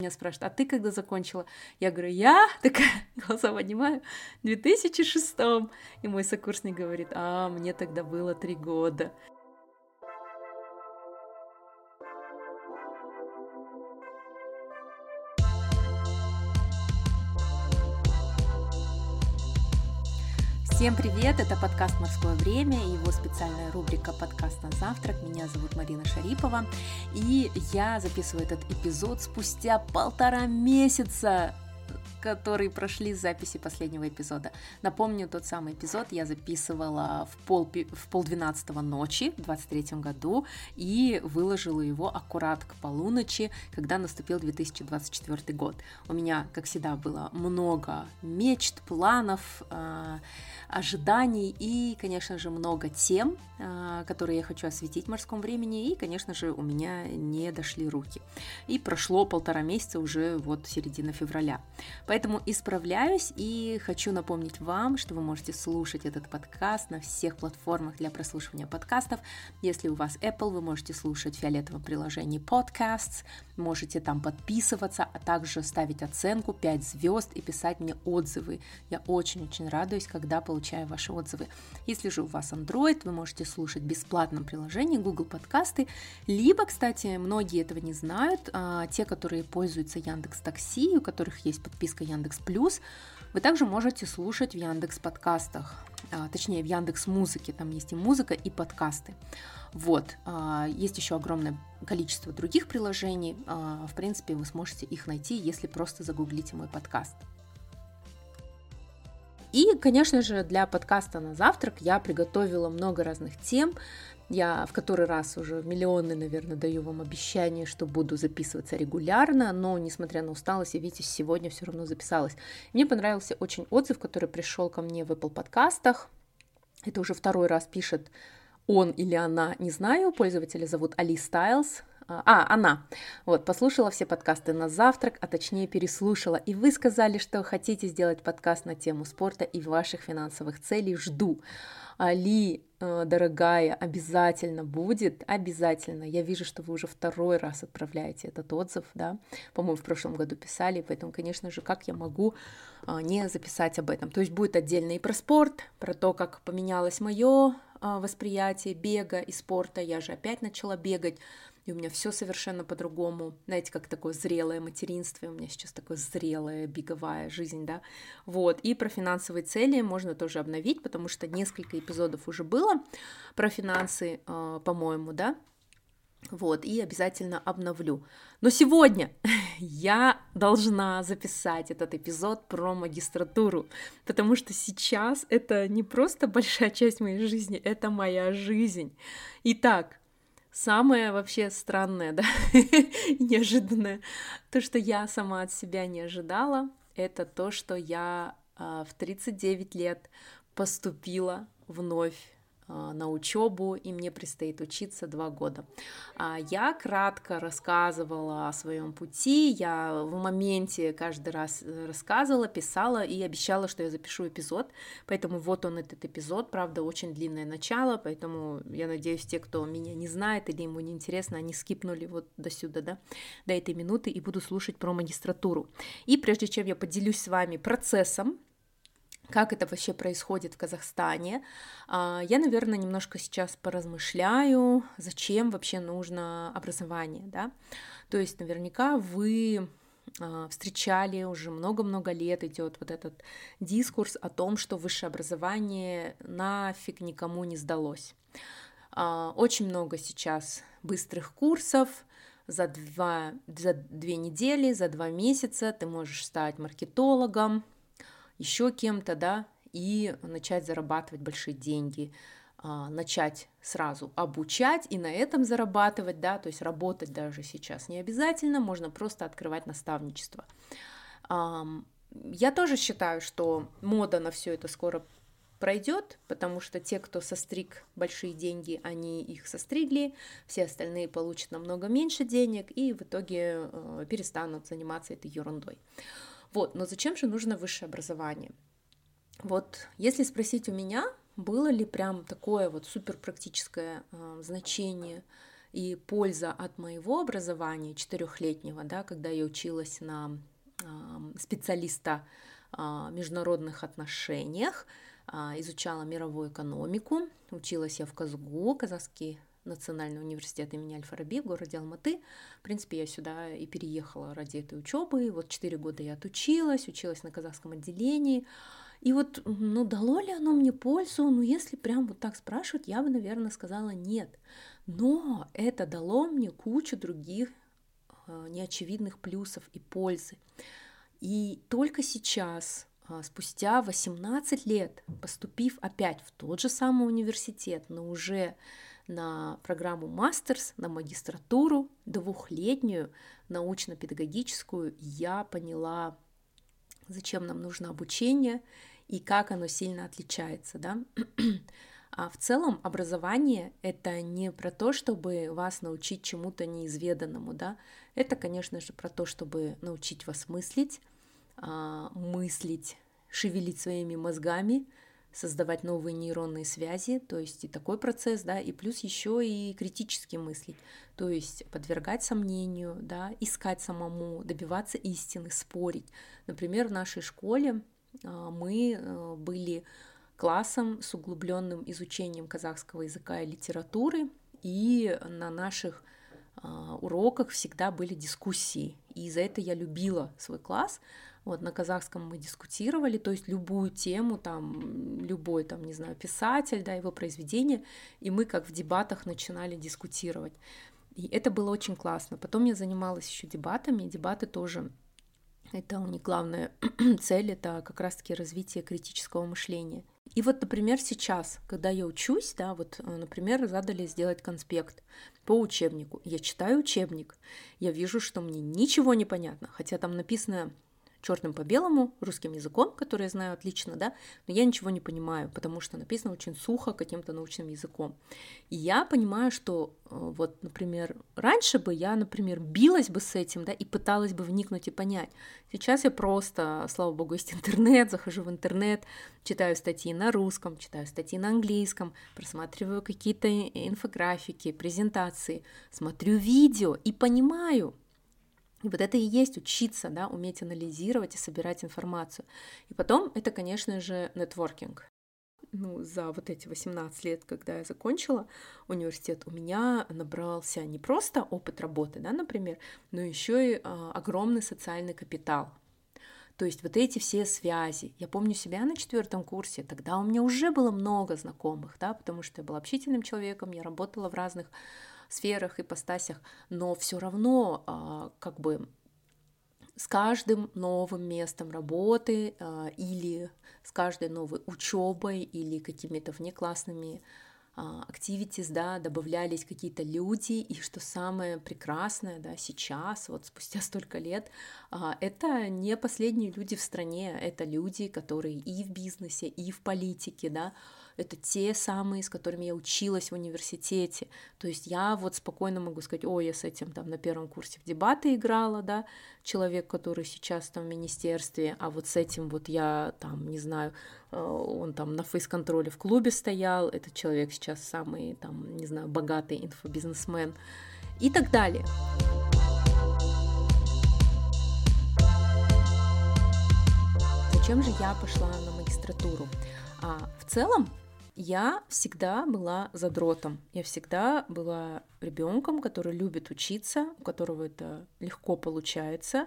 Меня спрашивают, а ты когда закончила? Я говорю, я такая, глаза поднимаю, в 2006 И мой сокурсник говорит, а, мне тогда было три года. Всем привет! Это подкаст «Морское время» и его специальная рубрика «Подкаст на завтрак». Меня зовут Марина Шарипова, и я записываю этот эпизод спустя полтора месяца которые прошли записи последнего эпизода. Напомню, тот самый эпизод я записывала в пол, в пол двенадцатого ночи в 23 году и выложила его аккурат к полуночи, когда наступил 2024 год. У меня, как всегда, было много мечт, планов, а, ожиданий и, конечно же, много тем, а, которые я хочу осветить в морском времени, и, конечно же, у меня не дошли руки. И прошло полтора месяца, уже вот середина февраля. Поэтому исправляюсь и хочу напомнить вам, что вы можете слушать этот подкаст на всех платформах для прослушивания подкастов. Если у вас Apple, вы можете слушать в фиолетовом приложении Podcasts, можете там подписываться, а также ставить оценку 5 звезд и писать мне отзывы. Я очень-очень радуюсь, когда получаю ваши отзывы. Если же у вас Android, вы можете слушать в бесплатном приложении Google подкасты, либо, кстати, многие этого не знают, а, те, которые пользуются Яндекс Такси, у которых есть подписка Яндекс Плюс, вы также можете слушать в Яндекс подкастах, а, точнее в Яндекс музыке, там есть и музыка, и подкасты. Вот, а, есть еще огромное количество других приложений, а, в принципе, вы сможете их найти, если просто загуглите мой подкаст. И, конечно же, для подкаста на завтрак я приготовила много разных тем. Я в который раз уже миллионы, наверное, даю вам обещание, что буду записываться регулярно, но, несмотря на усталость, я, видите, сегодня все равно записалась. Мне понравился очень отзыв, который пришел ко мне в Apple подкастах. Это уже второй раз пишет он или она, не знаю, пользователя зовут Али Стайлз, а, она. Вот, послушала все подкасты на завтрак, а точнее переслушала. И вы сказали, что хотите сделать подкаст на тему спорта и ваших финансовых целей. Жду. Али, э, дорогая, обязательно будет, обязательно. Я вижу, что вы уже второй раз отправляете этот отзыв, да, по-моему, в прошлом году писали, поэтому, конечно же, как я могу а, не записать об этом. То есть будет отдельно и про спорт, про то, как поменялось мое а, восприятие бега и спорта. Я же опять начала бегать, и у меня все совершенно по-другому. Знаете, как такое зрелое материнство, у меня сейчас такое зрелая беговая жизнь, да. Вот, и про финансовые цели можно тоже обновить, потому что несколько эпизодов уже было про финансы, а, по-моему, да, вот, и обязательно обновлю. Но сегодня я должна записать этот эпизод про магистратуру, потому что сейчас это не просто большая часть моей жизни, это моя жизнь. Итак, самое вообще странное, да, неожиданное, то, что я сама от себя не ожидала, это то, что я а, в 39 лет поступила вновь на учебу, и мне предстоит учиться два года. А, я кратко рассказывала о своем пути, я в моменте каждый раз э, рассказывала, писала и обещала, что я запишу эпизод, поэтому вот он этот эпизод, правда, очень длинное начало, поэтому я надеюсь, те, кто меня не знает или ему не интересно, они скипнули вот до сюда, да, до этой минуты и буду слушать про магистратуру. И прежде чем я поделюсь с вами процессом, как это вообще происходит в Казахстане. А, я, наверное, немножко сейчас поразмышляю, зачем вообще нужно образование, да. То есть наверняка вы а, встречали уже много-много лет идет вот этот дискурс о том, что высшее образование нафиг никому не сдалось. А, очень много сейчас быстрых курсов, за, два, за две недели, за два месяца ты можешь стать маркетологом, еще кем-то, да, и начать зарабатывать большие деньги, а, начать сразу обучать и на этом зарабатывать, да, то есть работать даже сейчас не обязательно, можно просто открывать наставничество. Я тоже считаю, что мода на все это скоро пройдет, потому что те, кто состриг большие деньги, они их состригли, все остальные получат намного меньше денег и в итоге э, перестанут заниматься этой ерундой. Вот, но зачем же нужно высшее образование? Вот, если спросить у меня, было ли прям такое вот супер практическое э, значение И польза от моего образования четырехлетнего, да, когда я училась на специалиста а, международных отношениях, а, изучала мировую экономику, училась я в КАЗГУ, Казахский национальный университет имени Аль-Фараби в городе Алматы. В принципе, я сюда и переехала ради этой учебы. Вот четыре года я отучилась, училась на казахском отделении. И вот, ну, дало ли оно мне пользу? Ну, если прям вот так спрашивать, я бы, наверное, сказала нет. Но это дало мне кучу других э, неочевидных плюсов и пользы. И только сейчас, а, спустя 18 лет, поступив опять в тот же самый университет, но уже на программу мастерс, на магистратуру двухлетнюю, научно-педагогическую, я поняла, зачем нам нужно обучение и как оно сильно отличается. Да? А в целом образование — это не про то, чтобы вас научить чему-то неизведанному, да, это, конечно же, про то, чтобы научить вас мыслить, а, мыслить, шевелить своими мозгами, создавать новые нейронные связи, то есть и такой процесс, да, и плюс еще и критически мыслить, то есть подвергать сомнению, да, искать самому, добиваться истины, спорить. Например, в нашей школе а, мы э, были классом с углубленным изучением казахского языка и литературы, и на наших а, уроках всегда были дискуссии. И за это я любила свой класс. Вот на казахском мы дискутировали, то есть любую тему, там, любой, там, не знаю, писатель, да, его произведение, и мы как в дебатах начинали дискутировать. И это было очень классно. Потом я занималась еще дебатами, дебаты тоже это у них главная цель, это как раз-таки развитие критического мышления. И вот, например, сейчас, когда я учусь, да, вот, э, например, задали сделать конспект по учебнику. Я читаю учебник, я вижу, что мне ничего не понятно, хотя там написано черным по белому, русским языком, который я знаю отлично, да, но я ничего не понимаю, потому что написано очень сухо каким-то научным языком. И я понимаю, что э, вот, например, раньше бы я, например, билась бы с этим, да, и пыталась бы вникнуть и понять. Сейчас я просто, слава богу, есть интернет, захожу в интернет, читаю статьи на русском, читаю статьи на английском, просматриваю какие-то инфографики, презентации, смотрю видео и понимаю, и вот это и есть учиться, да, уметь анализировать и собирать информацию. И потом это, конечно же, нетворкинг. Ну, за вот эти 18 лет, когда я закончила университет, у меня набрался не просто опыт работы, да, например, но еще и а, огромный социальный капитал. То есть вот эти все связи. Я помню себя на четвертом курсе, тогда у меня уже было много знакомых, да, потому что я была общительным человеком, я работала в разных сферах, ипостасях, но все равно а, как бы с каждым новым местом работы а, или с каждой новой учебой или какими-то внеклассными activities, да, добавлялись какие-то люди, и что самое прекрасное, да, сейчас, вот спустя столько лет, это не последние люди в стране, это люди, которые и в бизнесе, и в политике, да, это те самые, с которыми я училась в университете. То есть я вот спокойно могу сказать, о, я с этим там на первом курсе в дебаты играла, да, человек, который сейчас там в министерстве, а вот с этим вот я там, не знаю, э, он там на фейс-контроле в клубе стоял, этот человек сейчас самый там, не знаю, богатый инфобизнесмен и так далее. Зачем же я пошла на магистратуру? А в целом я всегда была задротом. Я всегда была ребенком, который любит учиться, у которого это легко получается,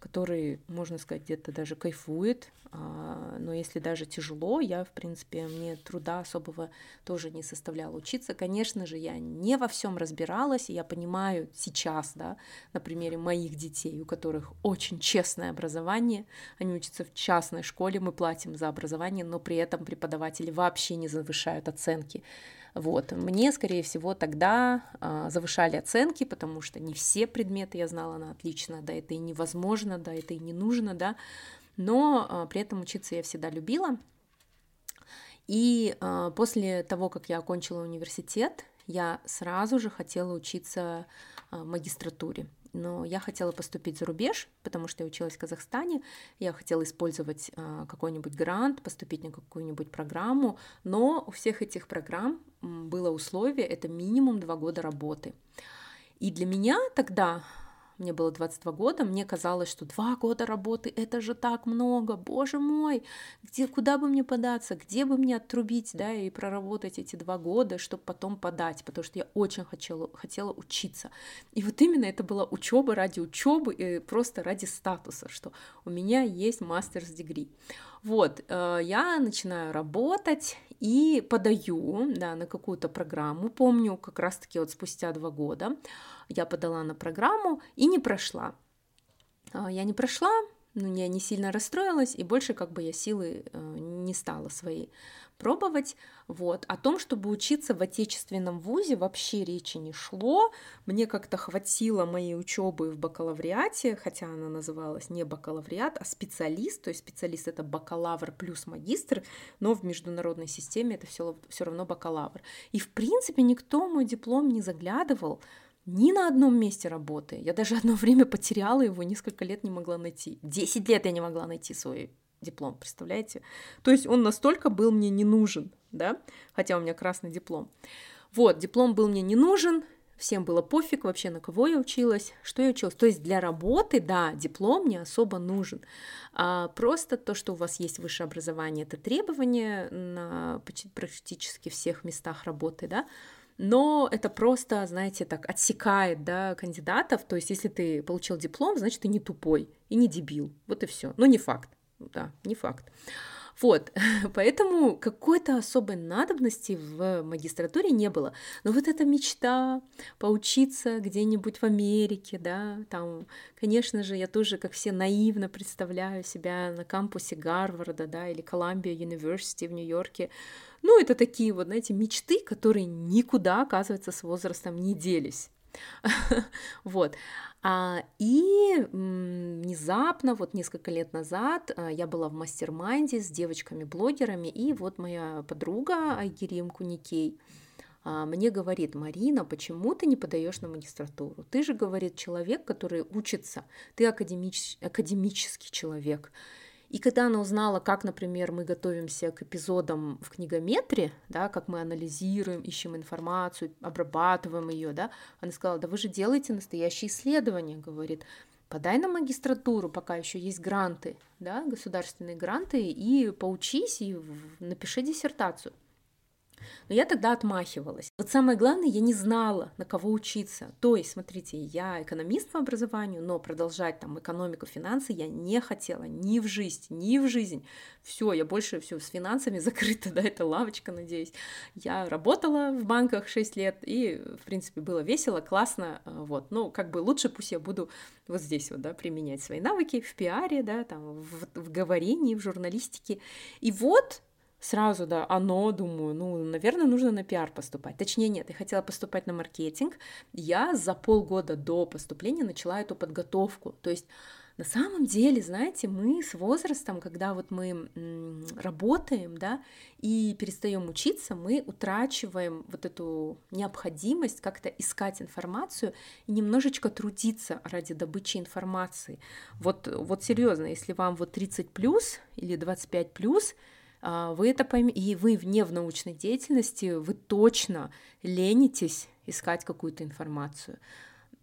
который, можно сказать, где-то даже кайфует. А, но если даже тяжело, я, в принципе, мне труда особого тоже не составляла учиться. Конечно же, я не во всем разбиралась, и я понимаю сейчас, да, на примере моих детей, у которых очень честное образование, они учатся в частной школе, мы платим за образование, но при этом преподаватели вообще не завышают оценки. Вот. Мне, скорее всего, тогда а, завышали оценки, потому что не все предметы я знала на отлично, да, это и невозможно, да, это и не нужно, да, но а, при этом учиться я всегда любила. И а, после того, как я окончила университет, я сразу же хотела учиться а, магистратуре. Но я хотела поступить за рубеж, потому что я училась в Казахстане, я хотела использовать а, какой-нибудь грант, поступить на какую-нибудь программу, но у всех этих программ было условие, это минимум два года работы. И для меня тогда мне было 22 года, мне казалось, что два года работы, это же так много, боже мой, где, куда бы мне податься, где бы мне отрубить, да, и проработать эти два года, чтобы потом подать, потому что я очень хотела, хотела учиться. И вот именно это была учеба ради учебы и просто ради статуса, что у меня есть мастерс дегри. Вот, э, я начинаю работать и подаю, да, на какую-то программу, помню, как раз-таки вот спустя два года, я подала на программу и не прошла. А, я не прошла, но я не сильно расстроилась, и больше как бы я силы э, не стала свои пробовать. Вот. О том, чтобы учиться в отечественном вузе, вообще речи не шло. Мне как-то хватило моей учебы в бакалавриате, хотя она называлась не бакалавриат, а специалист. То есть специалист это бакалавр плюс магистр, но в международной системе это все равно бакалавр. И в принципе никто мой диплом не заглядывал ни на одном месте работы. Я даже одно время потеряла его, несколько лет не могла найти. Десять лет я не могла найти свой диплом, представляете? То есть он настолько был мне не нужен, да, хотя у меня красный диплом. Вот, диплом был мне не нужен, всем было пофиг вообще, на кого я училась, что я училась. То есть для работы, да, диплом не особо нужен. А просто то, что у вас есть высшее образование, это требование на практически всех местах работы, да, но это просто, знаете, так отсекает, да, кандидатов, то есть если ты получил диплом, значит, ты не тупой и не дебил, вот и все, но не факт, да, не факт. Вот, поэтому какой-то особой надобности в магистратуре не было. Но вот эта мечта поучиться где-нибудь в Америке, да, там, конечно же, я тоже, как все, наивно представляю себя на кампусе Гарварда, да, или Колумбия University в Нью-Йорке, ну, это такие вот, знаете, мечты, которые никуда, оказывается, с возрастом не делись. Вот. А, и внезапно, вот несколько лет назад, а, я была в mastermind е с девочками-блогерами, и вот моя подруга Айгерим Куникей а, мне говорит, Марина, почему ты не подаешь на магистратуру? Ты же, говорит, человек, который учится, ты академич... академический человек. И когда она узнала, как, например, мы готовимся к эпизодам в книгометре, да, как мы анализируем, ищем информацию, обрабатываем ее, да, она сказала, да вы же делаете настоящие исследования, говорит, подай на магистратуру, пока еще есть гранты, да, государственные гранты, и поучись, и напиши диссертацию. Но я тогда отмахивалась. Вот самое главное, я не знала, на кого учиться. То есть, смотрите, я экономист по образованию, но продолжать там экономику, финансы я не хотела ни в жизнь, ни в жизнь. Все, я больше все с финансами закрыта, да, это лавочка, надеюсь. Я работала в банках 6 лет, и, в принципе, было весело, классно, э, вот. Ну, как бы лучше пусть я буду вот здесь вот, да, применять свои навыки в пиаре, да, там, в, в говорении, в журналистике. И вот сразу, да, оно, думаю, ну, наверное, нужно на пиар поступать. Точнее, нет, я хотела поступать на маркетинг. Я за полгода до поступления начала эту подготовку. То есть на самом деле, знаете, мы с возрастом, когда вот мы работаем, да, и перестаем учиться, мы утрачиваем вот эту необходимость как-то искать информацию и немножечко трудиться ради добычи информации. Вот, вот серьезно, если вам вот 30 плюс или 25 плюс, вы это поймете, и вы вне в научной деятельности, вы точно ленитесь искать какую-то информацию.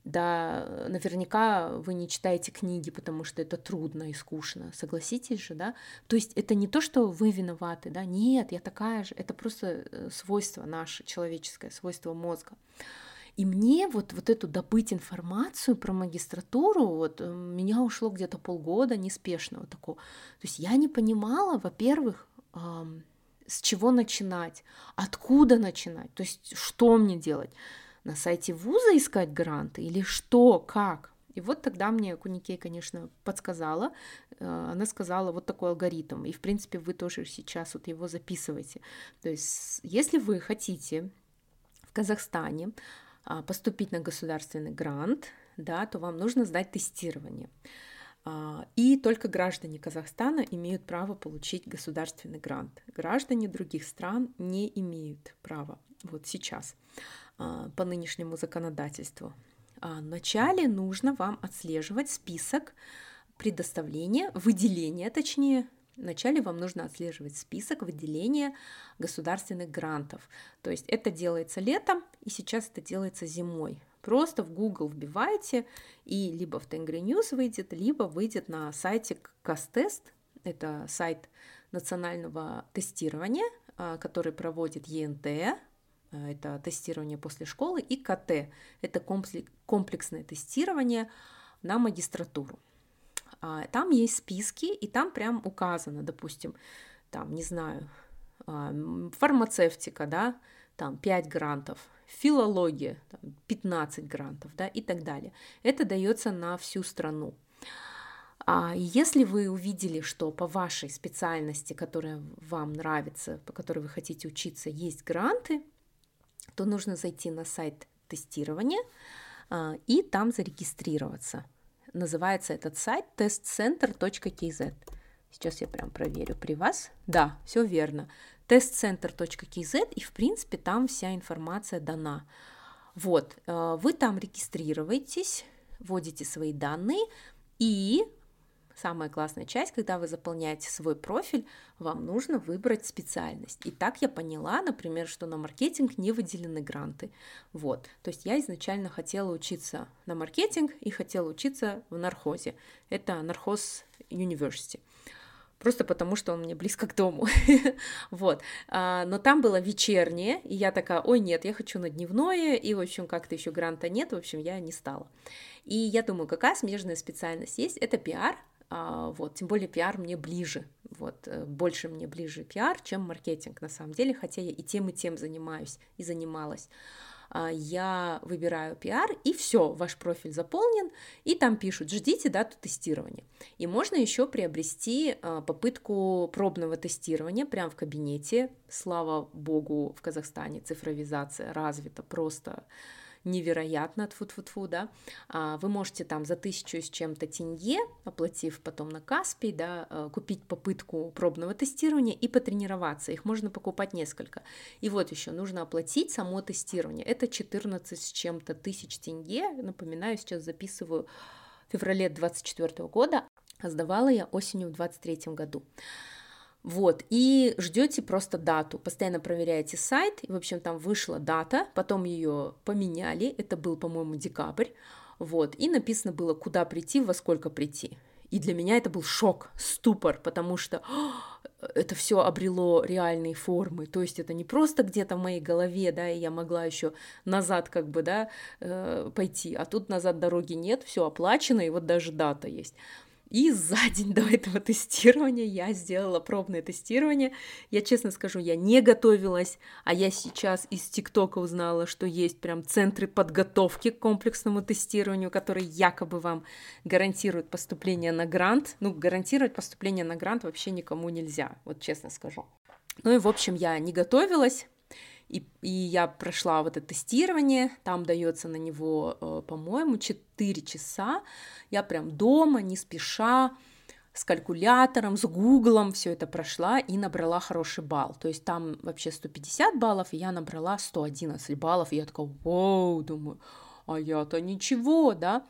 Да, наверняка вы не читаете книги, потому что это трудно и скучно, согласитесь же, да? То есть это не то, что вы виноваты, да? Нет, я такая же, это просто э, свойство наше, человеческое, свойство мозга. И мне вот, вот эту добыть информацию про магистратуру, вот э, меня ушло где-то полгода неспешного такого. То есть я не понимала, во-первых, с чего начинать, откуда начинать, то есть что мне делать, на сайте вуза искать гранты или что, как. И вот тогда мне Куникей, конечно, подсказала, э, она сказала вот такой алгоритм, и в принципе вы тоже сейчас вот его записываете. То есть если вы хотите в Казахстане а, поступить на государственный грант, да, то вам нужно сдать тестирование. А, и только граждане Казахстана имеют право получить государственный грант. Граждане других стран не имеют права вот сейчас а, по нынешнему законодательству. А вначале нужно вам отслеживать список предоставления, выделения, точнее, Вначале вам нужно отслеживать список выделения государственных грантов. То есть это делается летом, и сейчас это делается зимой. Просто в Google вбиваете, и либо в Tengri News выйдет, либо выйдет на сайте Кастест. Это сайт национального тестирования, а, который проводит ЕНТ, а, это тестирование после школы, и КТ, это комплексное тестирование на магистратуру. А, там есть списки, и там прям указано, допустим, там, не знаю, фармацевтика, да, там 5 грантов, филология, там, 15 грантов, да, и так далее. Это дается на всю страну. А если вы увидели, что по вашей специальности, которая вам нравится, по которой вы хотите учиться, есть гранты, то нужно зайти на сайт тестирования а, и там зарегистрироваться. Называется этот сайт testcenter.kz. Сейчас я прям проверю при вас. Да, все верно testcenter.kz, и, в принципе, там вся информация дана. Вот, э, вы там регистрируетесь, вводите свои данные, и самая классная часть, когда вы заполняете свой профиль, вам нужно выбрать специальность. И так я поняла, например, что на маркетинг не выделены гранты. Вот, то есть я изначально хотела учиться на маркетинг и хотела учиться в нархозе. Это нархоз University просто потому что он мне близко к дому. вот. А, но там было вечернее, и я такая, ой, нет, я хочу на дневное, и, в общем, как-то еще гранта нет, в общем, я не стала. И я думаю, какая смежная специальность есть? Это пиар, а, вот, тем более пиар мне ближе, вот, э, больше мне ближе пиар, чем маркетинг, на самом деле, хотя я и тем, и тем занимаюсь, и занималась. А, я выбираю пиар, и все, ваш профиль заполнен, и там пишут, ждите дату тестирования. И можно еще приобрести а, попытку пробного тестирования прямо в кабинете. Слава богу, в Казахстане цифровизация развита просто невероятно, тфу тфу тфу да, а, вы можете там за тысячу с чем-то тенге, оплатив потом на Каспий, да, э, купить попытку пробного тестирования и потренироваться, их можно покупать несколько. И вот еще нужно оплатить само тестирование, это 14 с чем-то тысяч тенге, напоминаю, сейчас записываю в феврале 24 года, а сдавала я осенью в 23 году. Вот, и ждете просто дату, постоянно проверяете сайт, и, в общем, там вышла дата, потом ее поменяли, это был, по-моему, декабрь, вот, и написано было, куда прийти, во сколько прийти. И для меня это был шок, ступор, потому что это все обрело реальные формы. То есть это не просто где-то в моей голове, да, и я могла еще назад как бы, да, э, пойти, а тут назад дороги нет, все оплачено, и вот даже дата есть. И за день до этого тестирования я сделала пробное тестирование. Я честно скажу, я не готовилась, а я сейчас из ТикТока узнала, что есть прям центры подготовки к комплексному тестированию, которые якобы вам гарантируют поступление на грант. Ну, гарантировать поступление на грант вообще никому нельзя, вот честно скажу. Ну и, в общем, я не готовилась, и, и я прошла вот это тестирование, там дается на него, э, по-моему, 4 часа. Я прям дома, не спеша, с калькулятором, с гуглом все это прошла и набрала хороший балл. То есть там вообще 150 баллов, и я набрала 111 баллов. И я такая, вау, думаю, а я-то ничего, да.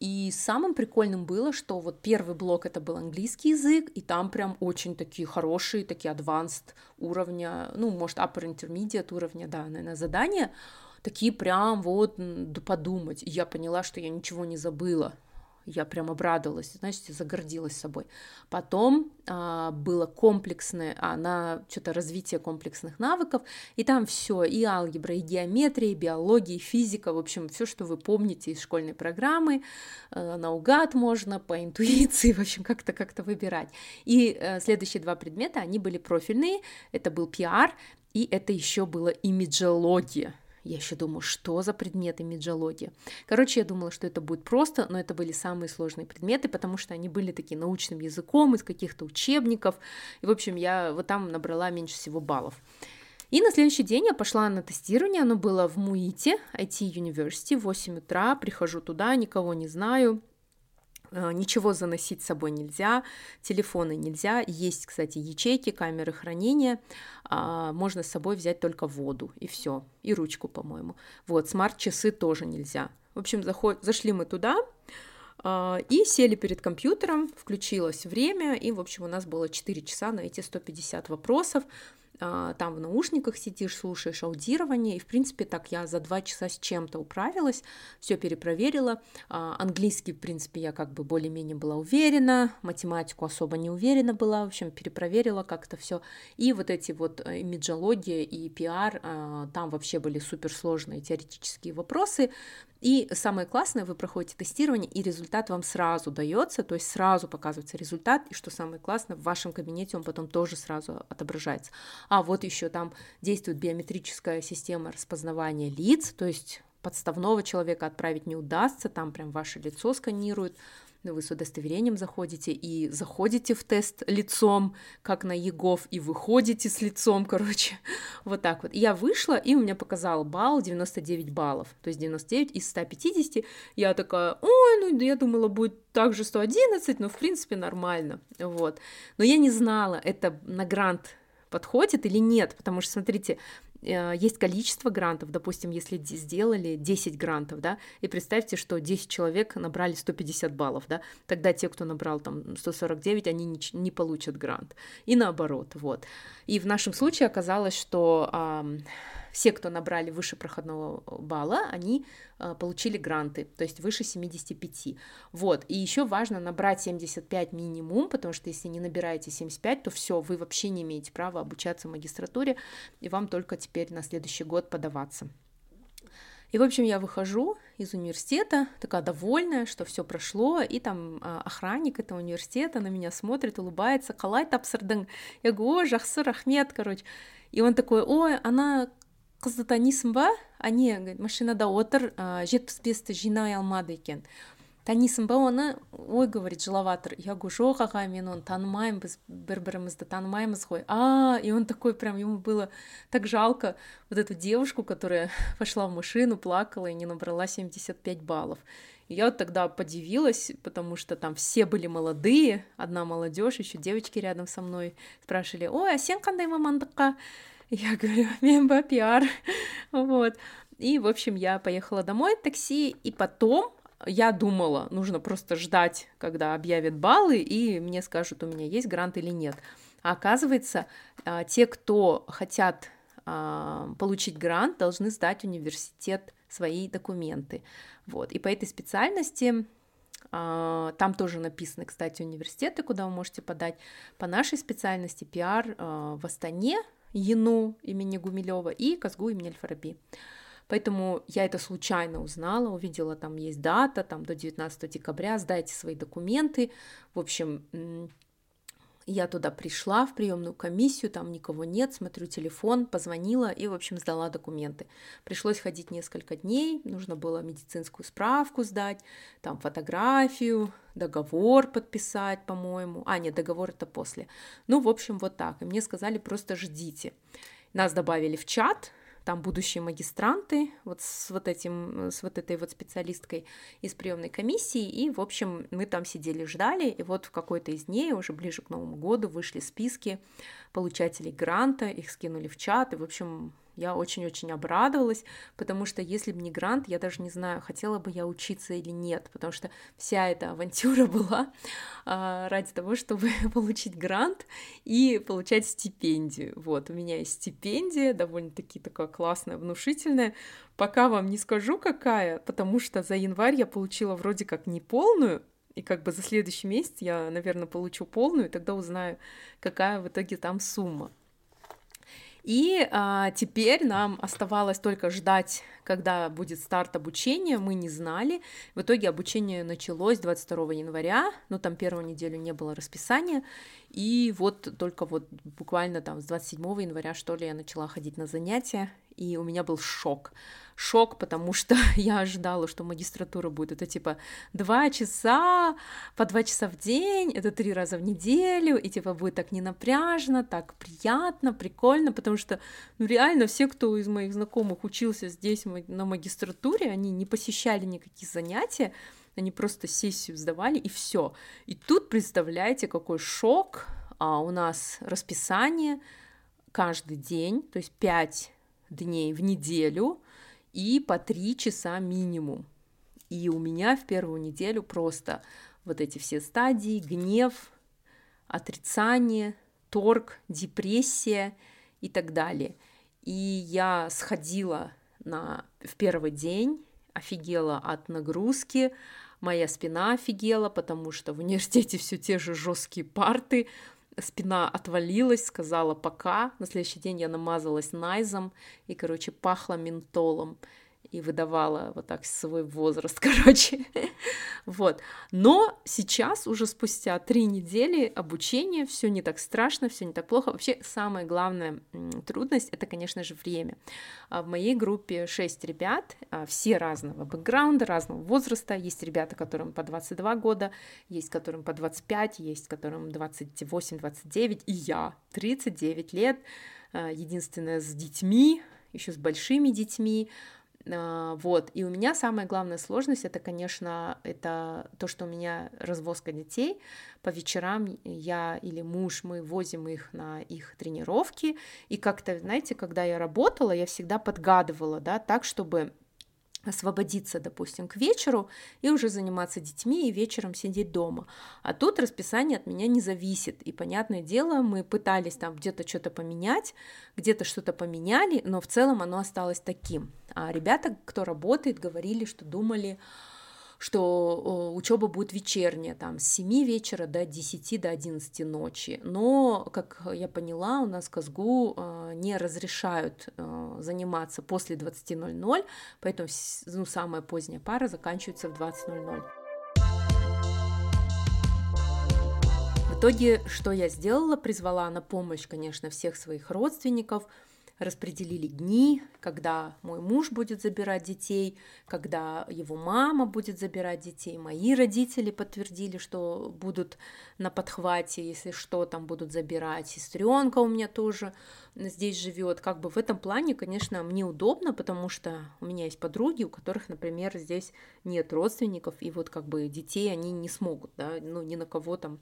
И самым прикольным было, что вот первый блок это был английский язык, и там прям очень такие хорошие, такие advanced уровня, ну, может, upper intermediate уровня, да, наверное, задания, такие прям вот подумать. И я поняла, что я ничего не забыла я прям обрадовалась, знаете, загордилась собой. Потом а, было комплексное, а, на что-то развитие комплексных навыков, и там все, и алгебра, и геометрия, и биология, и физика, в общем, все, что вы помните из школьной программы, а, наугад можно, по интуиции, в общем, как-то как-то выбирать. И а, следующие два предмета, они были профильные, это был пиар, и это еще было имиджология. Я еще думаю, что за предметы меджология. Короче, я думала, что это будет просто, но это были самые сложные предметы, потому что они были такие научным языком, из каких-то учебников. И, в общем, я вот там набрала меньше всего баллов. И на следующий день я пошла на тестирование, оно было в МУИТе, IT University, в 8 утра, прихожу туда, никого не знаю, ничего заносить с собой нельзя, телефоны нельзя. Есть, кстати, ячейки, камеры хранения. А, можно с собой взять только воду и все, и ручку, по-моему. Вот, смарт-часы тоже нельзя. В общем, заход... зашли мы туда, а, и сели перед компьютером, включилось время, и, в общем, у нас было 4 часа на эти 150 вопросов. А, там в наушниках сидишь, слушаешь аудирование, и, в принципе, так я за два часа с чем-то управилась, все перепроверила. А, английский, в принципе, я как бы более-менее была уверена, математику особо не уверена была, в общем, перепроверила как-то все. И вот эти вот э, имиджология и пиар, а, там вообще были суперсложные теоретические вопросы, и самое классное, вы проходите тестирование, и результат вам сразу дается, то есть сразу показывается результат, и что самое классное, в вашем кабинете он потом тоже сразу отображается. А вот еще там действует биометрическая система распознавания лиц, то есть подставного человека отправить не удастся, там прям ваше лицо сканируют, ну, вы с удостоверением заходите и заходите в тест лицом, как на ЕГОВ, и выходите с лицом, короче, вот так вот. И я вышла, и у меня показал балл 99 баллов, то есть 99 из 150. Я такая, ой, ну, я думала, будет также 111, но, в принципе, нормально, вот. Но я не знала, это на грант подходит или нет, потому что, смотрите, есть количество грантов, допустим, если сделали 10 грантов, да, и представьте, что 10 человек набрали 150 баллов, да, тогда те, кто набрал там 149, они не, не получат грант. И наоборот, вот. И в нашем случае оказалось, что все, кто набрали выше проходного балла, они э, получили гранты, то есть выше 75. Вот, и еще важно набрать 75 минимум, потому что если не набираете 75, то все, вы вообще не имеете права обучаться в магистратуре, и вам только теперь на следующий год подаваться. И, в общем, я выхожу из университета, такая довольная, что все прошло, и там а, охранник этого университета на меня смотрит, улыбается, калай тапсырдың. Я говорю, о, жақсы, рахмет, короче. И он такой, ой, она қызды танисың ба а не машинада отыр ә, жетпіс бесті жинай алмады екен танисың ба оны ой говорит жылаватыр я говорю жоқ аға мен оны танымаймын біз бір бірімізді танымаймыз ғой а и он такой прям ему было так жалко вот эту девушку которая пошла в машину плакала и не набрала 75 баллов и я вот тогда подивилась, потому что там все были молодые, одна молодежь, еще девочки рядом со мной спрашивали, ой, а сен кандай мамандыққа? Я говорю, мемба пиар. вот. И, в общем, я поехала домой такси, и потом я думала, нужно просто ждать, когда объявят баллы, и мне скажут, у меня есть грант или нет. А оказывается, а, те, кто хотят а, получить грант, должны сдать университет свои документы. Вот. И по этой специальности а, там тоже написаны, кстати, университеты, куда вы можете подать. По нашей специальности пиар в Астане, ЕНУ имени Гумилева и Казгу имени Альфараби. Поэтому я это случайно узнала, увидела, там есть дата, там до 19 декабря, сдайте свои документы. В общем, я туда пришла в приемную комиссию, там никого нет, смотрю телефон, позвонила и, в общем, сдала документы. Пришлось ходить несколько дней, нужно было медицинскую справку сдать, там фотографию, договор подписать, по-моему. А, нет, договор это после. Ну, в общем, вот так. И мне сказали, просто ждите. Нас добавили в чат, там будущие магистранты, вот с вот этим, с вот этой вот специалисткой из приемной комиссии, и, в общем, мы там сидели, ждали, и вот в какой-то из дней, уже ближе к Новому году, вышли списки получателей гранта, их скинули в чат, и, в общем, я очень-очень обрадовалась, потому что если бы не грант, я даже не знаю, хотела бы я учиться или нет, потому что вся эта авантюра была а, ради того, чтобы получить грант и получать стипендию. Вот, у меня есть стипендия, довольно-таки такая классная, внушительная. Пока вам не скажу, какая, потому что за январь я получила вроде как не полную, и как бы за следующий месяц я, наверное, получу полную, и тогда узнаю, какая в итоге там сумма. И а, теперь нам оставалось только ждать, когда будет старт обучения. Мы не знали. В итоге обучение началось 22 января, но там первую неделю не было расписания. И вот только вот буквально там с 27 января, что ли, я начала ходить на занятия, и у меня был шок шок, потому что я ожидала, что магистратура будет это типа два часа, по два часа в день, это три раза в неделю, и типа будет так не напряжно, так приятно, прикольно, потому что ну, реально все, кто из моих знакомых учился здесь на магистратуре, они не посещали никакие занятия, они просто сессию сдавали и все. И тут представляете, какой шок, а у нас расписание каждый день, то есть пять дней в неделю, и по три часа минимум. И у меня в первую неделю просто вот эти все стадии, гнев, отрицание, торг, депрессия и так далее. И я сходила на, в первый день, офигела от нагрузки, моя спина офигела, потому что в университете все те же жесткие парты, спина отвалилась, сказала пока. На следующий день я намазалась найзом и, короче, пахла ментолом и выдавала вот так свой возраст, короче. вот. Но сейчас, уже спустя три недели обучения, все не так страшно, все не так плохо. Вообще, самая главная трудность — это, конечно же, время. А в моей группе шесть ребят, а, все разного бэкграунда, разного возраста. Есть ребята, которым по 22 года, есть которым по 25, есть которым 28-29, и я 39 лет, а, единственная с детьми, еще с большими детьми, вот, и у меня самая главная сложность, это, конечно, это то, что у меня развозка детей, по вечерам я или муж, мы возим их на их тренировки, и как-то, знаете, когда я работала, я всегда подгадывала, да, так, чтобы освободиться, допустим, к вечеру и уже заниматься детьми и вечером сидеть дома. А тут расписание от меня не зависит. И, понятное дело, мы пытались там где-то что-то поменять, где-то что-то поменяли, но в целом оно осталось таким. А ребята, кто работает, говорили, что думали, что учеба будет вечерняя, там, с 7 вечера до 10 до 11 ночи. Но, как я поняла, у нас в Казгу э, не разрешают э, заниматься после 20.00, поэтому ну, самая поздняя пара заканчивается в 20.00. В итоге, что я сделала? Призвала на помощь, конечно, всех своих родственников – распределили дни, когда мой муж будет забирать детей, когда его мама будет забирать детей. Мои родители подтвердили, что будут на подхвате, если что, там будут забирать. Сестренка у меня тоже здесь живет. Как бы в этом плане, конечно, мне удобно, потому что у меня есть подруги, у которых, например, здесь нет родственников, и вот как бы детей они не смогут, да, ну, ни на кого там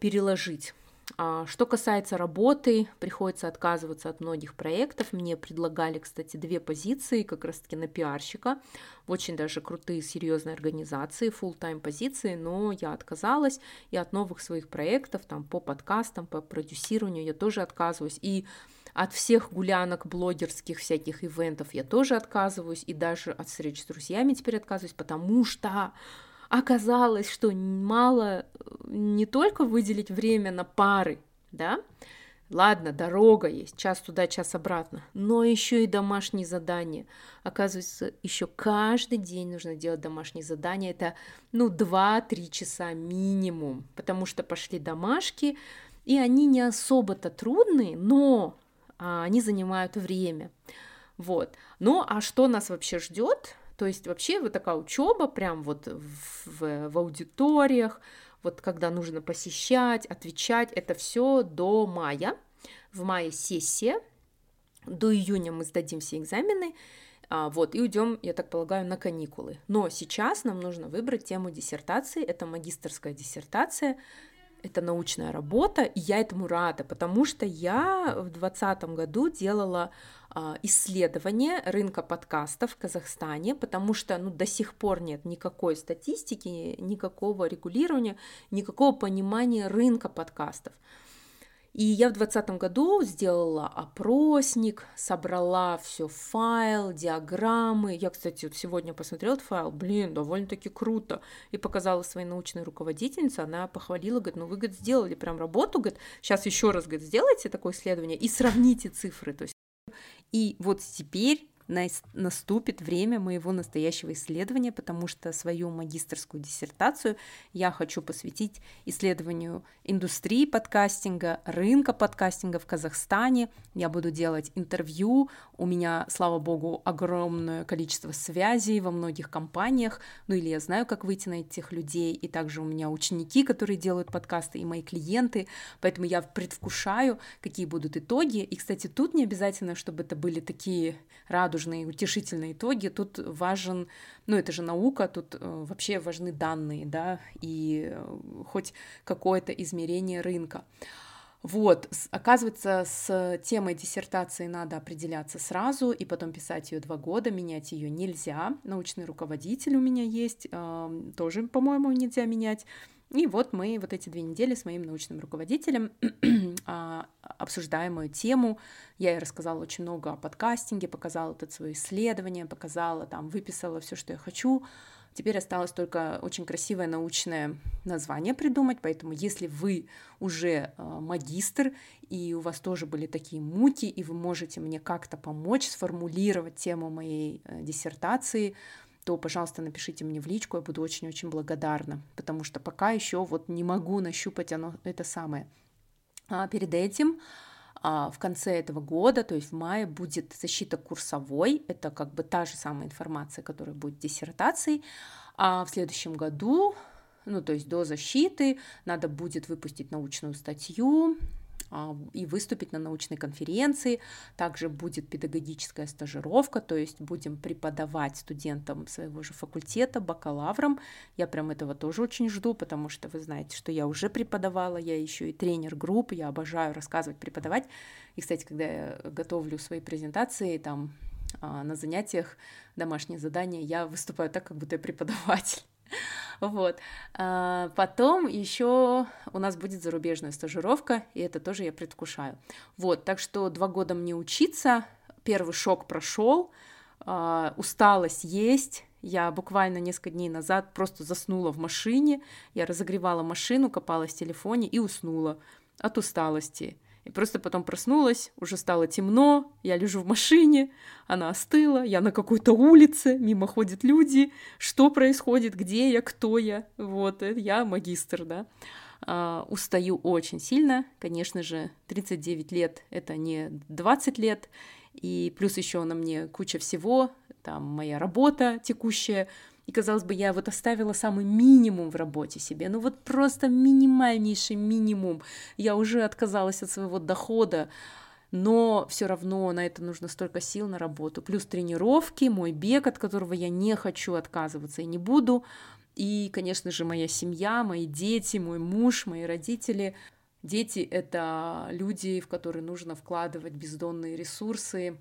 переложить. А, что касается работы, приходится отказываться от многих проектов. Мне предлагали, кстати, две позиции, как раз-таки на пиарщика, очень даже крутые, серьезные организации, full-time позиции, но я отказалась, и от новых своих проектов, там, по подкастам, по продюсированию я тоже отказываюсь, и от всех гулянок блогерских всяких ивентов я тоже отказываюсь, и даже от встреч с друзьями теперь отказываюсь, потому что оказалось, что мало э, не только выделить время на пары, да, Ладно, дорога есть, час туда, час обратно, но еще и домашние задания. Оказывается, еще каждый день нужно делать домашние задания. Это, ну, 2-3 часа минимум, потому что пошли домашки, и они не особо-то трудные, но а, они занимают время. Вот. Ну, а что нас вообще ждет? То есть вообще вот такая учеба прям вот в, в аудиториях, вот когда нужно посещать, отвечать, это все до мая. В мае сессия, до июня мы сдадим все экзамены, а, вот, и уйдем, я так полагаю, на каникулы. Но сейчас нам нужно выбрать тему диссертации, это магистрская диссертация, это научная работа, и я этому рада, потому что я в 2020 году делала а, исследование рынка подкастов в Казахстане, потому что ну, до сих пор нет никакой статистики, никакого регулирования, никакого понимания рынка подкастов. И я в 2020 году сделала опросник, собрала все файл, диаграммы. Я, кстати, вот сегодня посмотрела этот файл, блин, довольно-таки круто. И показала своей научной руководительнице, она похвалила, говорит, ну вы, говорит, сделали прям работу, говорит, сейчас еще раз, говорит, сделайте такое исследование и сравните цифры. То есть и вот теперь наступит время моего настоящего исследования, потому что свою магистрскую диссертацию я хочу посвятить исследованию индустрии подкастинга, рынка подкастинга в Казахстане. Я буду делать интервью. У меня, слава богу, огромное количество связей во многих компаниях. Ну или я знаю, как выйти на этих людей. И также у меня ученики, которые делают подкасты, и мои клиенты. Поэтому я предвкушаю, какие будут итоги. И, кстати, тут не обязательно, чтобы это были такие радужные, утешительные итоги. Тут важен, ну это же наука, тут э, вообще важны данные, да, и э, хоть какое-то измерение рынка. Вот, оказывается, с темой диссертации надо определяться сразу и потом писать ее два года, менять ее нельзя. Научный руководитель у меня есть, тоже, по-моему, нельзя менять. И вот мы вот эти две недели с моим научным руководителем а, обсуждаем мою тему. Я ей рассказала очень много о подкастинге, показала это свое исследование, показала там, выписала все, что я хочу. Теперь осталось только очень красивое научное название придумать, поэтому если вы уже а, магистр и у вас тоже были такие муки, и вы можете мне как-то помочь сформулировать тему моей э, диссертации, то, пожалуйста, напишите мне в личку, я буду очень-очень благодарна, потому что пока еще вот не могу нащупать оно это самое. А перед этим а, в конце этого года, то есть в мае, будет защита курсовой, это как бы та же самая информация, которая будет диссертацией, а в следующем году ну, то есть до защиты надо будет выпустить научную статью, и выступить на научной конференции. Также будет педагогическая стажировка, то есть будем преподавать студентам своего же факультета, бакалаврам. Я прям этого тоже очень жду, потому что вы знаете, что я уже преподавала, я еще и тренер групп, я обожаю рассказывать, преподавать. И, кстати, когда я готовлю свои презентации, там а, на занятиях домашние задания, я выступаю так, как будто я преподаватель. Вот. А, потом еще у нас будет зарубежная стажировка, и это тоже я предвкушаю. Вот, так что два года мне учиться, первый шок прошел, а, усталость есть, я буквально несколько дней назад просто заснула в машине, я разогревала машину, копалась в телефоне и уснула от усталости. И просто потом проснулась, уже стало темно, я лежу в машине, она остыла, я на какой-то улице, мимо ходят люди, что происходит, где я, кто я, вот, э, я магистр, да. Uh, устаю очень сильно, конечно же, 39 лет — это не 20 лет, и плюс еще на мне куча всего, там моя работа текущая, и, казалось бы, я вот оставила самый минимум в работе себе, ну вот просто минимальнейший минимум. Я уже отказалась от своего дохода, но все равно на это нужно столько сил на работу. Плюс тренировки, мой бег, от которого я не хочу отказываться и не буду. И, конечно же, моя семья, мои дети, мой муж, мои родители. Дети — это люди, в которые нужно вкладывать бездонные ресурсы,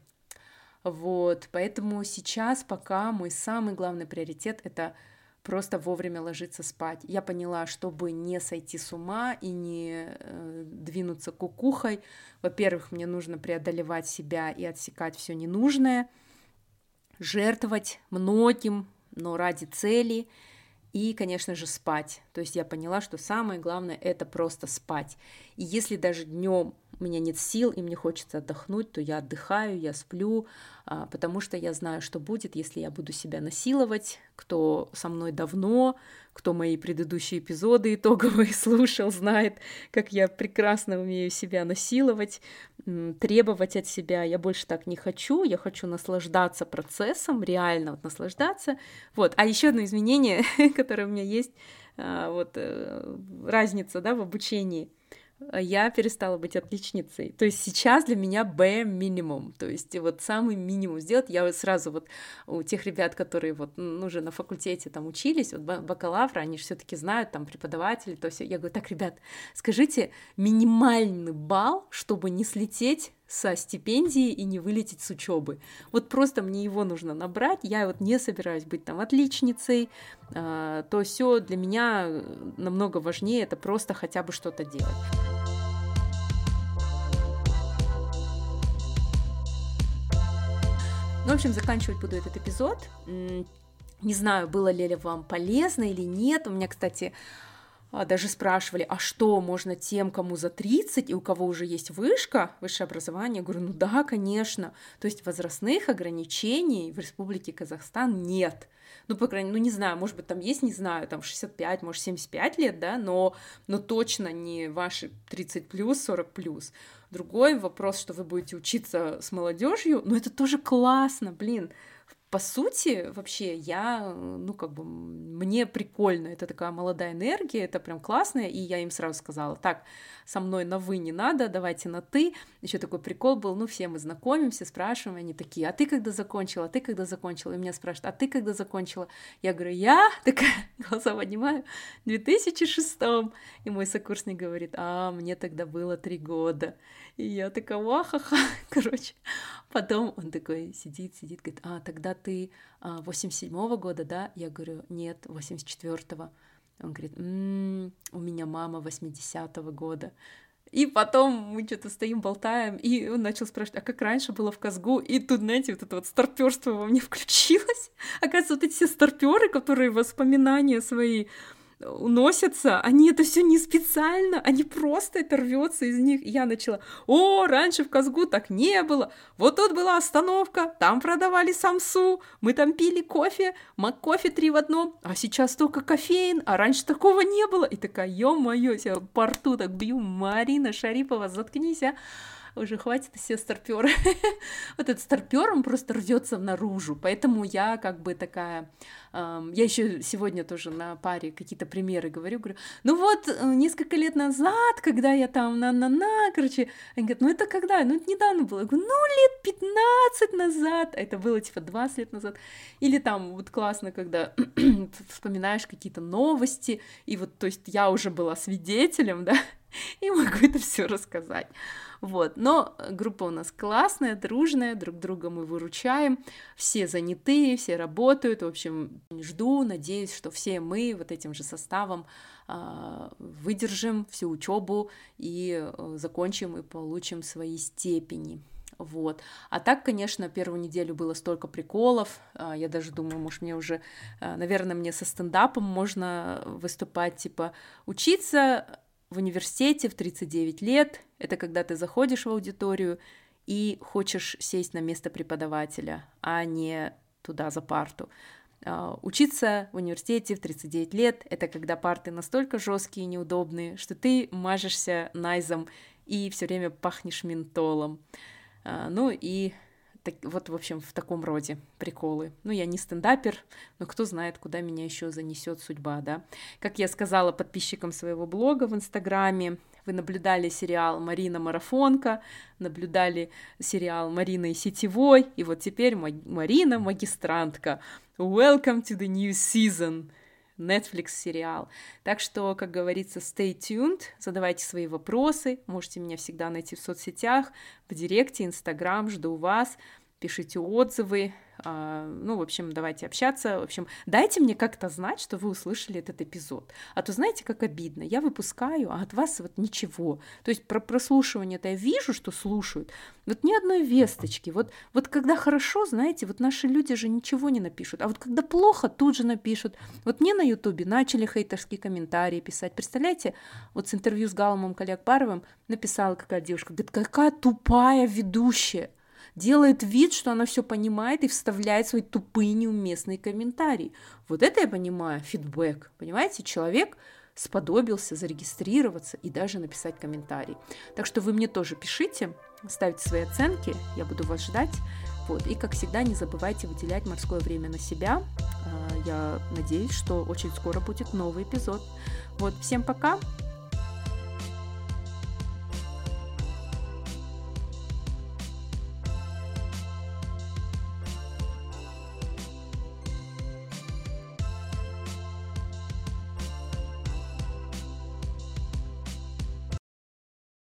вот, поэтому сейчас пока мой самый главный приоритет — это просто вовремя ложиться спать. Я поняла, чтобы не сойти с ума и не э, двинуться кукухой, во-первых, мне нужно преодолевать себя и отсекать все ненужное, жертвовать многим, но ради цели, и, конечно же, спать. То есть я поняла, что самое главное это просто спать. И если даже днем у меня нет сил, и мне хочется отдохнуть, то я отдыхаю, я сплю, а, потому что я знаю, что будет, если я буду себя насиловать. Кто со мной давно, кто мои предыдущие эпизоды итоговые слушал, знает, как я прекрасно умею себя насиловать, требовать от себя. Я больше так не хочу, я хочу наслаждаться процессом, реально вот наслаждаться. Вот. А еще одно изменение, которое у меня есть, а, вот э, разница да, в обучении – я перестала быть отличницей. То есть сейчас для меня Б минимум, то есть вот самый минимум сделать. Я сразу вот у тех ребят, которые вот ну, уже на факультете там учились, вот бакалавры, они же все таки знают, там преподаватели, то все. Я говорю, так, ребят, скажите минимальный балл, чтобы не слететь со стипендии и не вылететь с учебы. Вот просто мне его нужно набрать. Я вот не собираюсь быть там отличницей. А, то все для меня намного важнее это просто хотя бы что-то делать. Ну, в общем, заканчивать буду этот эпизод. Не знаю, было ли вам полезно или нет. У меня, кстати, даже спрашивали, а что, можно тем, кому за 30 и у кого уже есть вышка, высшее образование? Я говорю, ну да, конечно. То есть возрастных ограничений в Республике Казахстан нет. Ну, по крайней мере, ну, не знаю, может быть, там есть, не знаю, там 65, может, 75 лет, да, но, но точно не ваши 30 плюс, 40 плюс. Другой вопрос, что вы будете учиться с молодежью, но это тоже классно, блин, по сути, вообще, я, ну, как бы, мне прикольно, это такая молодая энергия, это прям классно, и я им сразу сказала, так, со мной на «вы» не надо, давайте на «ты». Еще такой прикол был, ну, все мы знакомимся, спрашиваем, они такие, а ты когда закончила, а ты когда закончила? И меня спрашивают, а ты когда закончила? Я говорю, я такая, глаза поднимаю, в 2006 И мой сокурсник говорит, а, мне тогда было три года. И я такая, вахаха, короче. Потом он такой сидит, сидит, говорит, а, тогда ты а, 87-го года, да? Я говорю, нет, 84-го. Он говорит, м-м, у меня мама 80-го года. И потом мы что-то стоим, болтаем, и он начал спрашивать, а как раньше было в Казгу? И тут, знаете, вот это вот старперство во мне включилось. Оказывается, вот эти все старперы, которые воспоминания свои уносятся, они это все не специально, они просто это рвется из них. И я начала, о, раньше в Казгу так не было, вот тут была остановка, там продавали самсу, мы там пили кофе, мак кофе три в одном, а сейчас только кофеин, а раньше такого не было. И такая, ё-моё, я по рту так бью, Марина Шарипова, заткнись, а уже хватит все старперы. вот этот старпер, он просто рвется наружу. Поэтому я как бы такая... я еще сегодня тоже на паре какие-то примеры говорю, говорю, ну вот э, несколько лет назад, когда я там на-на-на, короче, они говорят, ну это когда? Ну это недавно было. Я говорю, ну лет 15 назад. Это было типа 20 лет назад. Или там вот классно, когда вспоминаешь какие-то новости, и вот, то есть я уже была свидетелем, да, и могу это все рассказать. Вот. Но группа у нас классная, дружная, друг друга мы выручаем, все занятые, все работают. В общем, жду, надеюсь, что все мы вот этим же составом э, выдержим всю учебу и э, закончим и получим свои степени. Вот. А так, конечно, первую неделю было столько приколов. А, я даже думаю, может, мне уже, а, наверное, мне со стендапом можно выступать, типа, учиться в университете в 39 лет — это когда ты заходишь в аудиторию и хочешь сесть на место преподавателя, а не туда за парту. А, учиться в университете в 39 лет — это когда парты настолько жесткие и неудобные, что ты мажешься найзом и все время пахнешь ментолом. А, ну и так, вот, в общем, в таком роде приколы. Ну, я не стендапер, но кто знает, куда меня еще занесет судьба, да. Как я сказала подписчикам своего блога в Инстаграме, вы наблюдали сериал «Марина Марафонка», наблюдали сериал «Марина и сетевой», и вот теперь Марина Магистрантка. Welcome to the new season. Netflix сериал. Так что, как говорится, stay tuned, задавайте свои вопросы, можете меня всегда найти в соцсетях, в директе, инстаграм, жду вас пишите отзывы, ну, в общем, давайте общаться. В общем, дайте мне как-то знать, что вы услышали этот эпизод. А то знаете, как обидно. Я выпускаю, а от вас вот ничего. То есть про прослушивание-то я вижу, что слушают. Вот ни одной весточки. Вот, вот когда хорошо, знаете, вот наши люди же ничего не напишут. А вот когда плохо, тут же напишут. Вот мне на Ютубе начали хейтерские комментарии писать. Представляете, вот с интервью с Галомом Калякбаровым написала какая девушка, говорит, какая тупая ведущая делает вид, что она все понимает и вставляет свои тупые неуместные комментарии. Вот это я понимаю, фидбэк. Понимаете, человек сподобился зарегистрироваться и даже написать комментарий. Так что вы мне тоже пишите, ставьте свои оценки, я буду вас ждать. Вот. И, как всегда, не забывайте выделять морское время на себя. А, я надеюсь, что очень скоро будет новый эпизод. Вот, всем пока!